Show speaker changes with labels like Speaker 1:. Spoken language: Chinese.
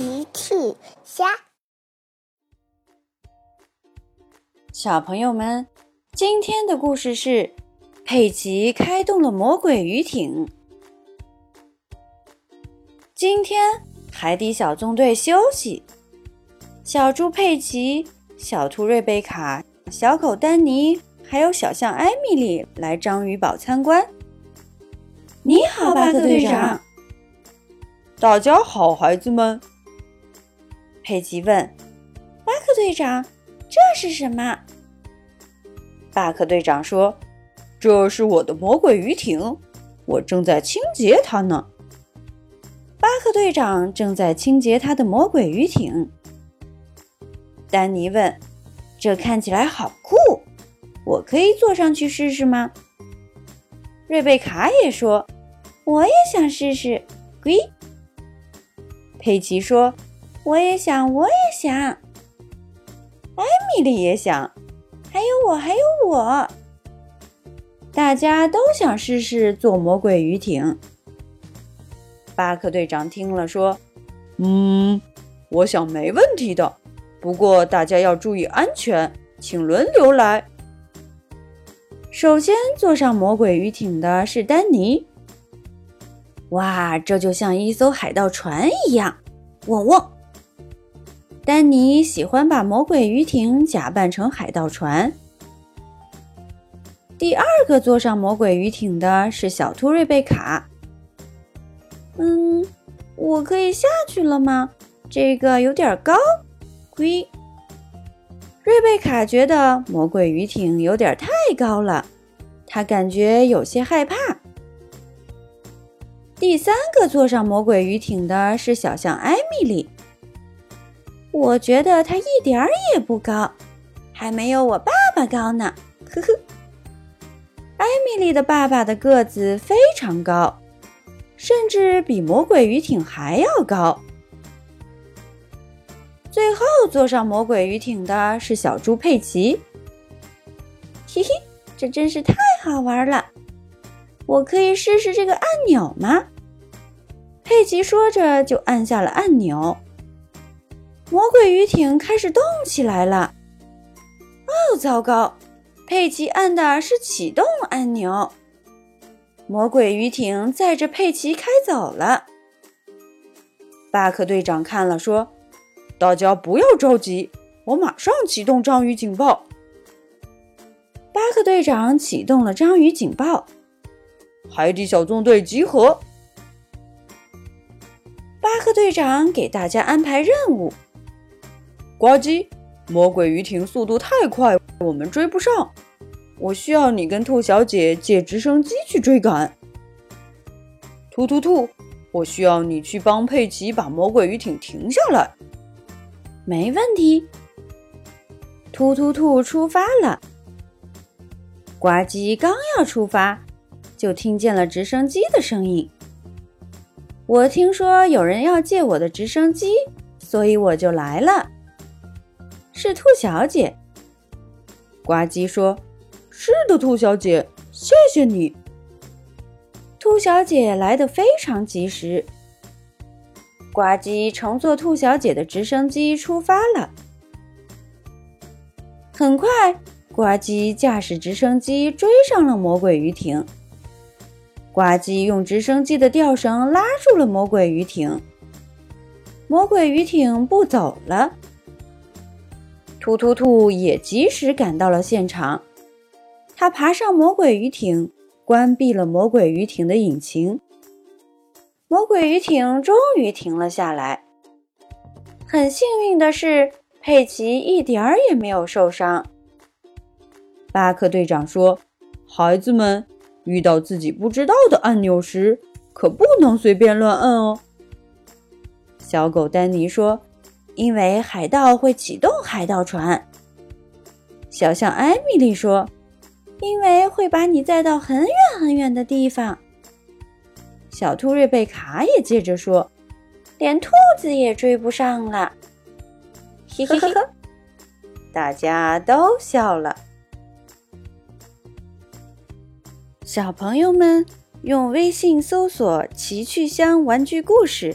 Speaker 1: 奇趣虾，
Speaker 2: 小朋友们，今天的故事是佩奇开动了魔鬼鱼艇。今天海底小纵队休息，小猪佩奇、小兔瑞贝卡、小狗丹尼，还有小象艾米丽来章鱼堡参观。你好，巴克队长。
Speaker 3: 大家好，孩子们。
Speaker 2: 佩奇问：“
Speaker 4: 巴克队长，这是什么？”
Speaker 2: 巴克队长说：“
Speaker 3: 这是我的魔鬼鱼艇，我正在清洁它呢。”
Speaker 2: 巴克队长正在清洁他的魔鬼鱼艇。丹尼问：“这看起来好酷，我可以坐上去试试吗？”瑞贝卡也说：“
Speaker 4: 我也想试试。”
Speaker 2: 龟。佩奇说：“
Speaker 4: 我也想，我也想。”
Speaker 2: 艾米丽也想，
Speaker 4: 还有我，还有我。
Speaker 2: 大家都想试试坐魔鬼鱼艇。巴克队长听了说：“
Speaker 3: 嗯，我想没问题的。不过大家要注意安全，请轮流来。”
Speaker 2: 首先坐上魔鬼鱼艇的是丹尼。哇，这就像一艘海盗船一样！嗡嗡。丹尼喜欢把魔鬼鱼艇假扮成海盗船。第二个坐上魔鬼鱼艇的是小兔瑞贝卡。
Speaker 4: 嗯，我可以下去了吗？这个有点高。
Speaker 2: 龟。瑞贝卡觉得魔鬼鱼艇有点太高了，他感觉有些害怕。第三个坐上魔鬼鱼艇的是小象艾米丽。
Speaker 4: 我觉得他一点儿也不高，还没有我爸爸高呢。呵呵，
Speaker 2: 艾米丽的爸爸的个子非常高，甚至比魔鬼鱼艇还要高。最后坐上魔鬼鱼艇的是小猪佩奇。
Speaker 4: 嘿嘿，这真是太好玩了！我可以试试这个按钮吗？
Speaker 2: 佩奇说着，就按下了按钮。魔鬼鱼艇开始动起来了。哦，糟糕！佩奇按的是启动按钮。魔鬼鱼艇载着佩奇开走了。巴克队长看了，说：“
Speaker 3: 大家不要着急，我马上启动章鱼警报。”
Speaker 2: 巴克队长启动了章鱼警报。
Speaker 3: 海底小纵队集合。
Speaker 2: 巴克队长给大家安排任务。
Speaker 3: 呱唧，魔鬼鱼艇速度太快，我们追不上。我需要你跟兔小姐借直升机去追赶。突突兔，我需要你去帮佩奇把魔鬼鱼艇停下来。
Speaker 2: 没问题。突突兔出发了。呱唧刚要出发，就听见了直升机的声音。我听说有人要借我的直升机，所以我就来了。是兔小姐。
Speaker 3: 呱唧说：“是的，兔小姐，谢谢你。”
Speaker 2: 兔小姐来的非常及时。呱唧乘坐兔小姐的直升机出发了。很快，呱唧驾驶直升机追上了魔鬼鱼艇。呱唧用直升机的吊绳拉住了魔鬼鱼艇，魔鬼鱼艇不走了。突突兔也及时赶到了现场，他爬上魔鬼鱼艇，关闭了魔鬼鱼艇的引擎。魔鬼鱼艇终于停了下来。很幸运的是，佩奇一点儿也没有受伤。
Speaker 3: 巴克队长说：“孩子们。”遇到自己不知道的按钮时，可不能随便乱按哦。
Speaker 2: 小狗丹尼说：“因为海盗会启动海盗船。”小象艾米丽说：“
Speaker 4: 因为会把你载到很远很远的地方。”
Speaker 2: 小兔瑞贝卡也接着说：“
Speaker 4: 连兔子也追不上了。”
Speaker 2: 嘿嘿嘿，大家都笑了。小朋友们，用微信搜索“奇趣箱玩具故事”，